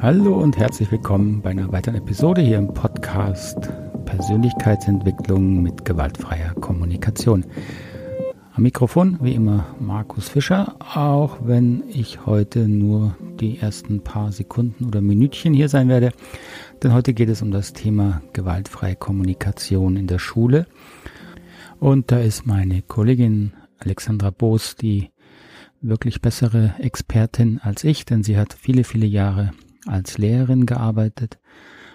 Hallo und herzlich willkommen bei einer weiteren Episode hier im Podcast Persönlichkeitsentwicklung mit gewaltfreier Kommunikation. Am Mikrofon wie immer Markus Fischer, auch wenn ich heute nur die ersten paar Sekunden oder Minütchen hier sein werde, denn heute geht es um das Thema gewaltfreie Kommunikation in der Schule. Und da ist meine Kollegin Alexandra Boos die wirklich bessere Expertin als ich, denn sie hat viele, viele Jahre als Lehrerin gearbeitet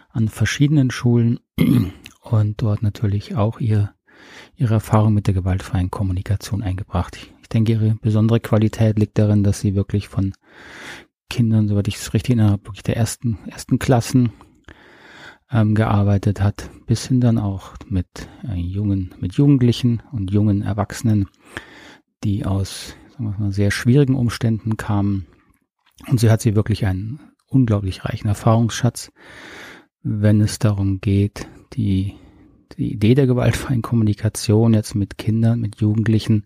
an verschiedenen Schulen und dort natürlich auch ihr, ihre Erfahrung mit der gewaltfreien Kommunikation eingebracht. Ich denke, ihre besondere Qualität liegt darin, dass sie wirklich von Kindern, soweit ich es richtig erinnere, wirklich der ersten, ersten Klassen ähm, gearbeitet hat, bis hin dann auch mit äh, jungen, mit Jugendlichen und jungen Erwachsenen, die aus sagen wir mal, sehr schwierigen Umständen kamen. Und sie hat sie wirklich einen unglaublich reichen Erfahrungsschatz, wenn es darum geht, die, die Idee der gewaltfreien Kommunikation jetzt mit Kindern, mit Jugendlichen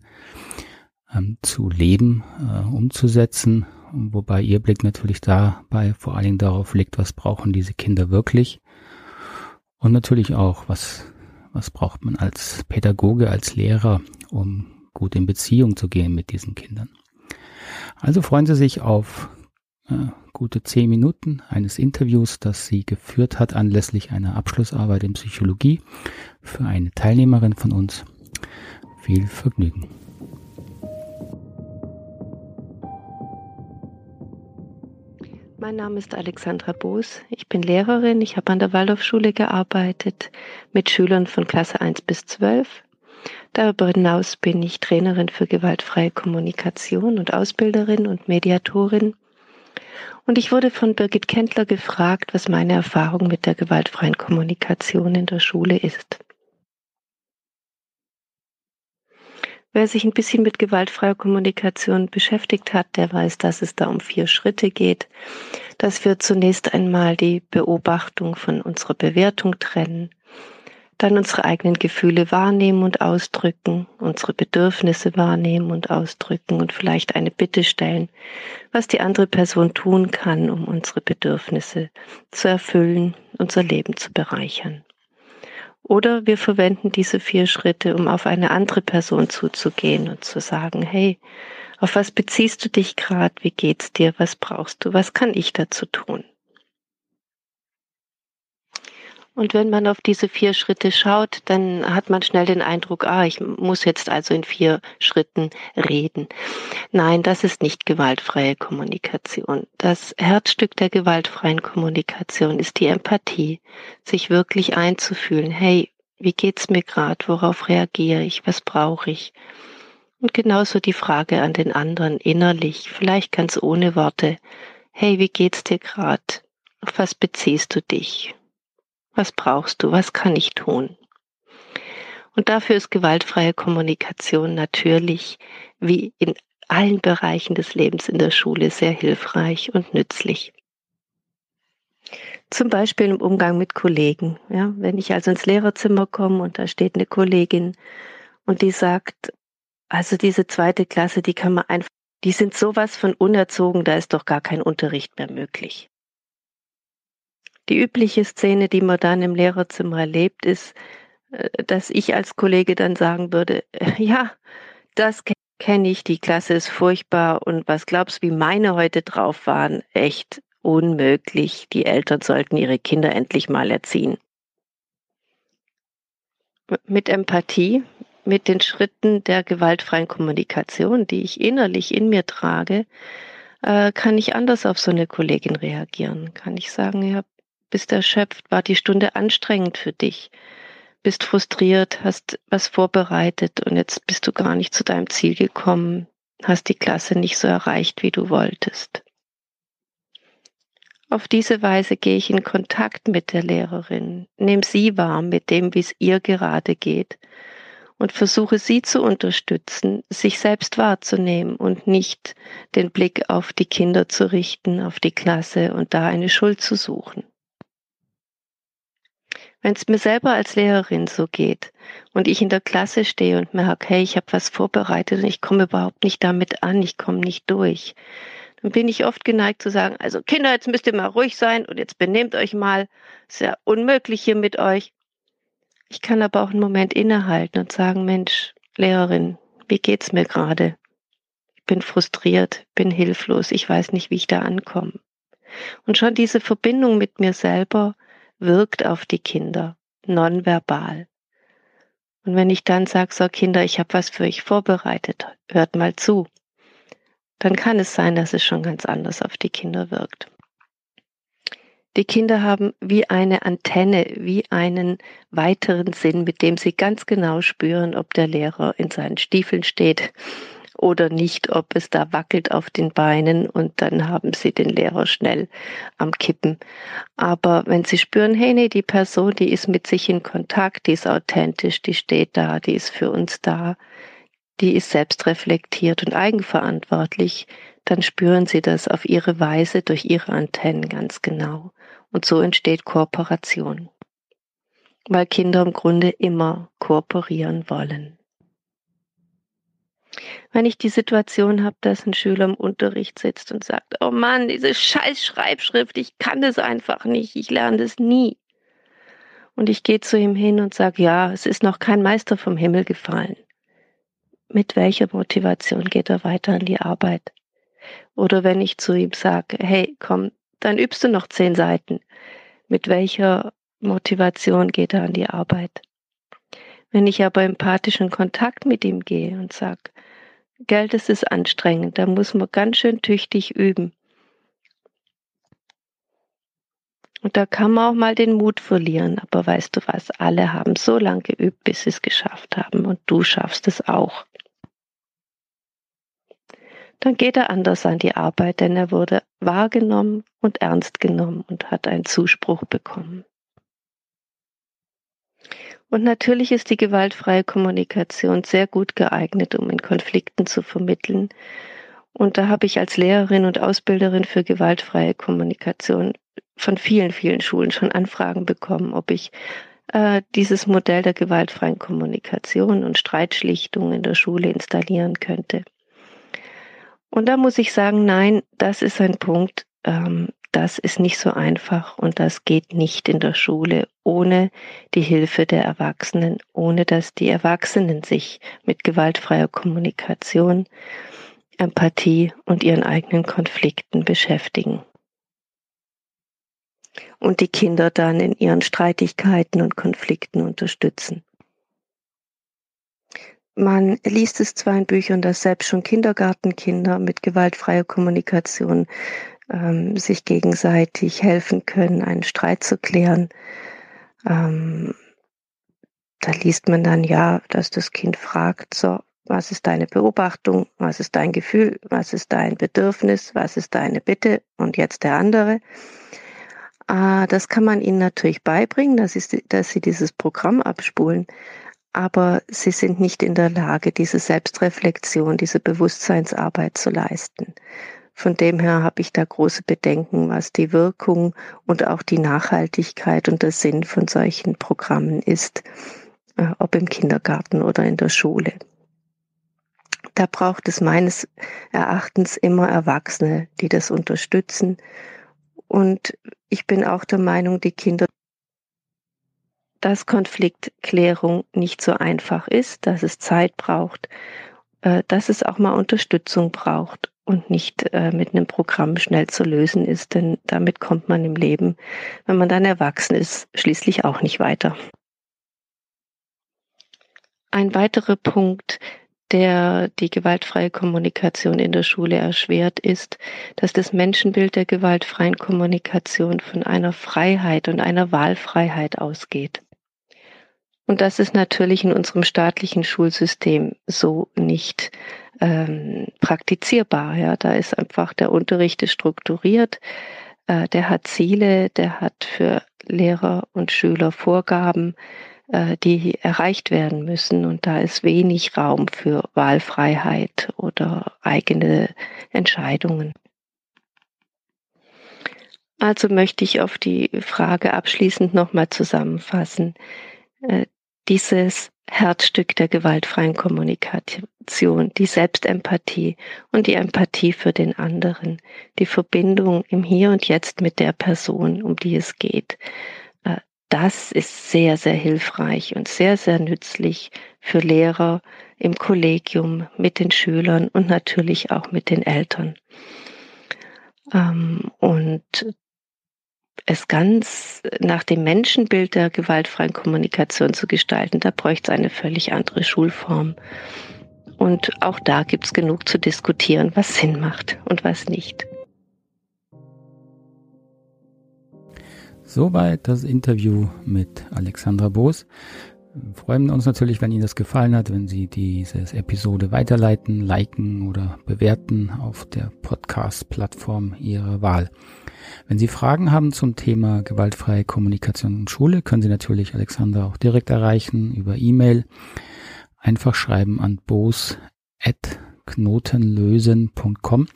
ähm, zu leben, äh, umzusetzen, wobei ihr Blick natürlich dabei vor allen Dingen darauf liegt, was brauchen diese Kinder wirklich und natürlich auch, was, was braucht man als Pädagoge, als Lehrer, um gut in Beziehung zu gehen mit diesen Kindern. Also freuen Sie sich auf äh, gute zehn Minuten eines Interviews, das sie geführt hat anlässlich einer Abschlussarbeit in Psychologie für eine Teilnehmerin von uns. Viel Vergnügen. Mein Name ist Alexandra Boos. Ich bin Lehrerin. Ich habe an der Waldorfschule gearbeitet mit Schülern von Klasse 1 bis 12. Darüber hinaus bin ich Trainerin für gewaltfreie Kommunikation und Ausbilderin und Mediatorin. Und ich wurde von Birgit Kendler gefragt, was meine Erfahrung mit der gewaltfreien Kommunikation in der Schule ist. Wer sich ein bisschen mit gewaltfreier Kommunikation beschäftigt hat, der weiß, dass es da um vier Schritte geht, dass wir zunächst einmal die Beobachtung von unserer Bewertung trennen, dann unsere eigenen Gefühle wahrnehmen und ausdrücken, unsere Bedürfnisse wahrnehmen und ausdrücken und vielleicht eine Bitte stellen, was die andere Person tun kann, um unsere Bedürfnisse zu erfüllen, unser Leben zu bereichern. Oder wir verwenden diese vier Schritte, um auf eine andere Person zuzugehen und zu sagen, hey, auf was beziehst du dich gerade? Wie geht's dir? Was brauchst du? Was kann ich dazu tun? Und wenn man auf diese vier Schritte schaut, dann hat man schnell den Eindruck, ah, ich muss jetzt also in vier Schritten reden. Nein, das ist nicht gewaltfreie Kommunikation. Das Herzstück der gewaltfreien Kommunikation ist die Empathie, sich wirklich einzufühlen. Hey, wie geht's mir gerade? Worauf reagiere ich? Was brauche ich? Und genauso die Frage an den anderen innerlich, vielleicht ganz ohne Worte. Hey, wie geht's dir gerade? Auf was beziehst du dich? Was brauchst du? Was kann ich tun? Und dafür ist gewaltfreie Kommunikation natürlich, wie in allen Bereichen des Lebens in der Schule, sehr hilfreich und nützlich. Zum Beispiel im Umgang mit Kollegen. Ja, wenn ich also ins Lehrerzimmer komme und da steht eine Kollegin und die sagt, also diese zweite Klasse, die kann man einfach, die sind sowas von unerzogen, da ist doch gar kein Unterricht mehr möglich. Die übliche Szene, die man dann im Lehrerzimmer erlebt, ist, äh, dass ich als Kollege dann sagen würde, ja, das kenne ich, die Klasse ist furchtbar und was glaubst du, wie meine heute drauf waren? Echt unmöglich. Die Eltern sollten ihre Kinder endlich mal erziehen. Mit Empathie, mit den Schritten der gewaltfreien Kommunikation, die ich innerlich in mir trage, äh, kann ich anders auf so eine Kollegin reagieren. Kann ich sagen, ja, bist erschöpft, war die Stunde anstrengend für dich, bist frustriert, hast was vorbereitet und jetzt bist du gar nicht zu deinem Ziel gekommen, hast die Klasse nicht so erreicht, wie du wolltest. Auf diese Weise gehe ich in Kontakt mit der Lehrerin, nehme sie wahr mit dem, wie es ihr gerade geht und versuche sie zu unterstützen, sich selbst wahrzunehmen und nicht den Blick auf die Kinder zu richten, auf die Klasse und da eine Schuld zu suchen. Wenn es mir selber als Lehrerin so geht und ich in der Klasse stehe und merke, hey, ich habe was vorbereitet und ich komme überhaupt nicht damit an, ich komme nicht durch, dann bin ich oft geneigt zu sagen, also Kinder, jetzt müsst ihr mal ruhig sein und jetzt benehmt euch mal. Ist ja unmöglich hier mit euch. Ich kann aber auch einen Moment innehalten und sagen, Mensch, Lehrerin, wie geht's mir gerade? Ich bin frustriert, bin hilflos, ich weiß nicht, wie ich da ankomme. Und schon diese Verbindung mit mir selber wirkt auf die Kinder, nonverbal. Und wenn ich dann sage, so Kinder, ich habe was für euch vorbereitet, hört mal zu, dann kann es sein, dass es schon ganz anders auf die Kinder wirkt. Die Kinder haben wie eine Antenne, wie einen weiteren Sinn, mit dem sie ganz genau spüren, ob der Lehrer in seinen Stiefeln steht oder nicht, ob es da wackelt auf den Beinen und dann haben sie den Lehrer schnell am Kippen. Aber wenn sie spüren, hey, nee, die Person, die ist mit sich in Kontakt, die ist authentisch, die steht da, die ist für uns da, die ist selbstreflektiert und eigenverantwortlich, dann spüren sie das auf ihre Weise durch ihre Antennen ganz genau. Und so entsteht Kooperation. Weil Kinder im Grunde immer kooperieren wollen. Wenn ich die Situation habe, dass ein Schüler im Unterricht sitzt und sagt, oh Mann, diese scheiß Schreibschrift, ich kann das einfach nicht, ich lerne das nie. Und ich gehe zu ihm hin und sage, ja, es ist noch kein Meister vom Himmel gefallen. Mit welcher Motivation geht er weiter an die Arbeit? Oder wenn ich zu ihm sage, hey, komm, dann übst du noch zehn Seiten. Mit welcher Motivation geht er an die Arbeit? Wenn ich aber empathischen Kontakt mit ihm gehe und sage, Geld, ist anstrengend, da muss man ganz schön tüchtig üben. Und da kann man auch mal den Mut verlieren. Aber weißt du was, alle haben so lange geübt, bis sie es geschafft haben. Und du schaffst es auch. Dann geht er anders an die Arbeit, denn er wurde wahrgenommen und ernst genommen und hat einen Zuspruch bekommen. Und natürlich ist die gewaltfreie Kommunikation sehr gut geeignet, um in Konflikten zu vermitteln. Und da habe ich als Lehrerin und Ausbilderin für gewaltfreie Kommunikation von vielen, vielen Schulen schon Anfragen bekommen, ob ich äh, dieses Modell der gewaltfreien Kommunikation und Streitschlichtung in der Schule installieren könnte. Und da muss ich sagen, nein, das ist ein Punkt, ähm, das ist nicht so einfach und das geht nicht in der Schule ohne die Hilfe der Erwachsenen, ohne dass die Erwachsenen sich mit gewaltfreier Kommunikation, Empathie und ihren eigenen Konflikten beschäftigen. Und die Kinder dann in ihren Streitigkeiten und Konflikten unterstützen. Man liest es zwar in Büchern, dass selbst schon Kindergartenkinder mit gewaltfreier Kommunikation ähm, sich gegenseitig helfen können, einen Streit zu klären. Ähm, da liest man dann ja, dass das Kind fragt, so, was ist deine Beobachtung, was ist dein Gefühl, was ist dein Bedürfnis, was ist deine Bitte und jetzt der andere. Äh, das kann man ihnen natürlich beibringen, dass sie, dass sie dieses Programm abspulen, aber sie sind nicht in der Lage, diese Selbstreflexion, diese Bewusstseinsarbeit zu leisten. Von dem her habe ich da große Bedenken, was die Wirkung und auch die Nachhaltigkeit und der Sinn von solchen Programmen ist, äh, ob im Kindergarten oder in der Schule. Da braucht es meines Erachtens immer Erwachsene, die das unterstützen. Und ich bin auch der Meinung, die Kinder, dass Konfliktklärung nicht so einfach ist, dass es Zeit braucht, äh, dass es auch mal Unterstützung braucht und nicht äh, mit einem Programm schnell zu lösen ist, denn damit kommt man im Leben, wenn man dann erwachsen ist, schließlich auch nicht weiter. Ein weiterer Punkt, der die gewaltfreie Kommunikation in der Schule erschwert, ist, dass das Menschenbild der gewaltfreien Kommunikation von einer Freiheit und einer Wahlfreiheit ausgeht. Und das ist natürlich in unserem staatlichen Schulsystem so nicht ähm, praktizierbar. Ja, da ist einfach der Unterricht ist strukturiert, äh, der hat Ziele, der hat für Lehrer und Schüler Vorgaben, äh, die erreicht werden müssen. Und da ist wenig Raum für Wahlfreiheit oder eigene Entscheidungen. Also möchte ich auf die Frage abschließend nochmal zusammenfassen. Äh, dieses Herzstück der gewaltfreien Kommunikation, die Selbstempathie und die Empathie für den anderen, die Verbindung im Hier und Jetzt mit der Person, um die es geht. Äh, das ist sehr, sehr hilfreich und sehr, sehr nützlich für Lehrer im Kollegium, mit den Schülern und natürlich auch mit den Eltern. Ähm, und es ganz nach dem Menschenbild der gewaltfreien Kommunikation zu gestalten, da bräuchte es eine völlig andere Schulform. Und auch da gibt es genug zu diskutieren, was Sinn macht und was nicht. Soweit das Interview mit Alexandra Boos. Wir freuen uns natürlich, wenn Ihnen das gefallen hat, wenn Sie diese Episode weiterleiten, liken oder bewerten auf der Podcast-Plattform Ihrer Wahl. Wenn Sie Fragen haben zum Thema gewaltfreie Kommunikation in Schule, können Sie natürlich Alexander auch direkt erreichen über E-Mail. Einfach schreiben an bos.knotenlösen.com.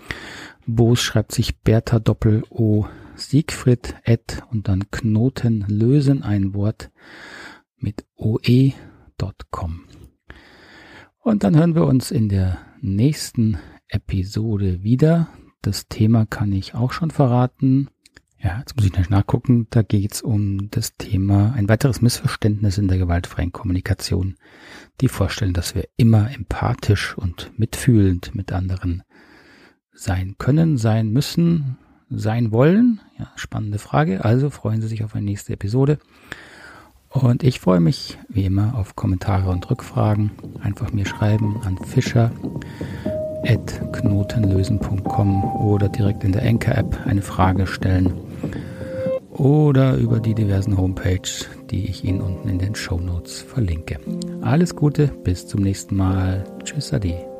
Bos schreibt sich Bertha Doppel O Siegfried at und dann Knotenlösen ein Wort mit oe.com. Und dann hören wir uns in der nächsten Episode wieder. Das Thema kann ich auch schon verraten. Ja, jetzt muss ich nicht nachgucken. Da geht es um das Thema ein weiteres Missverständnis in der gewaltfreien Kommunikation. Die Vorstellung, dass wir immer empathisch und mitfühlend mit anderen sein können, sein müssen, sein wollen. Ja, spannende Frage. Also freuen Sie sich auf eine nächste Episode. Und ich freue mich wie immer auf Kommentare und Rückfragen. Einfach mir schreiben an Fischer knotenlösen.com oder direkt in der Anchor-App eine Frage stellen oder über die diversen Homepages, die ich Ihnen unten in den Show Notes verlinke. Alles Gute, bis zum nächsten Mal. Tschüss, Ade.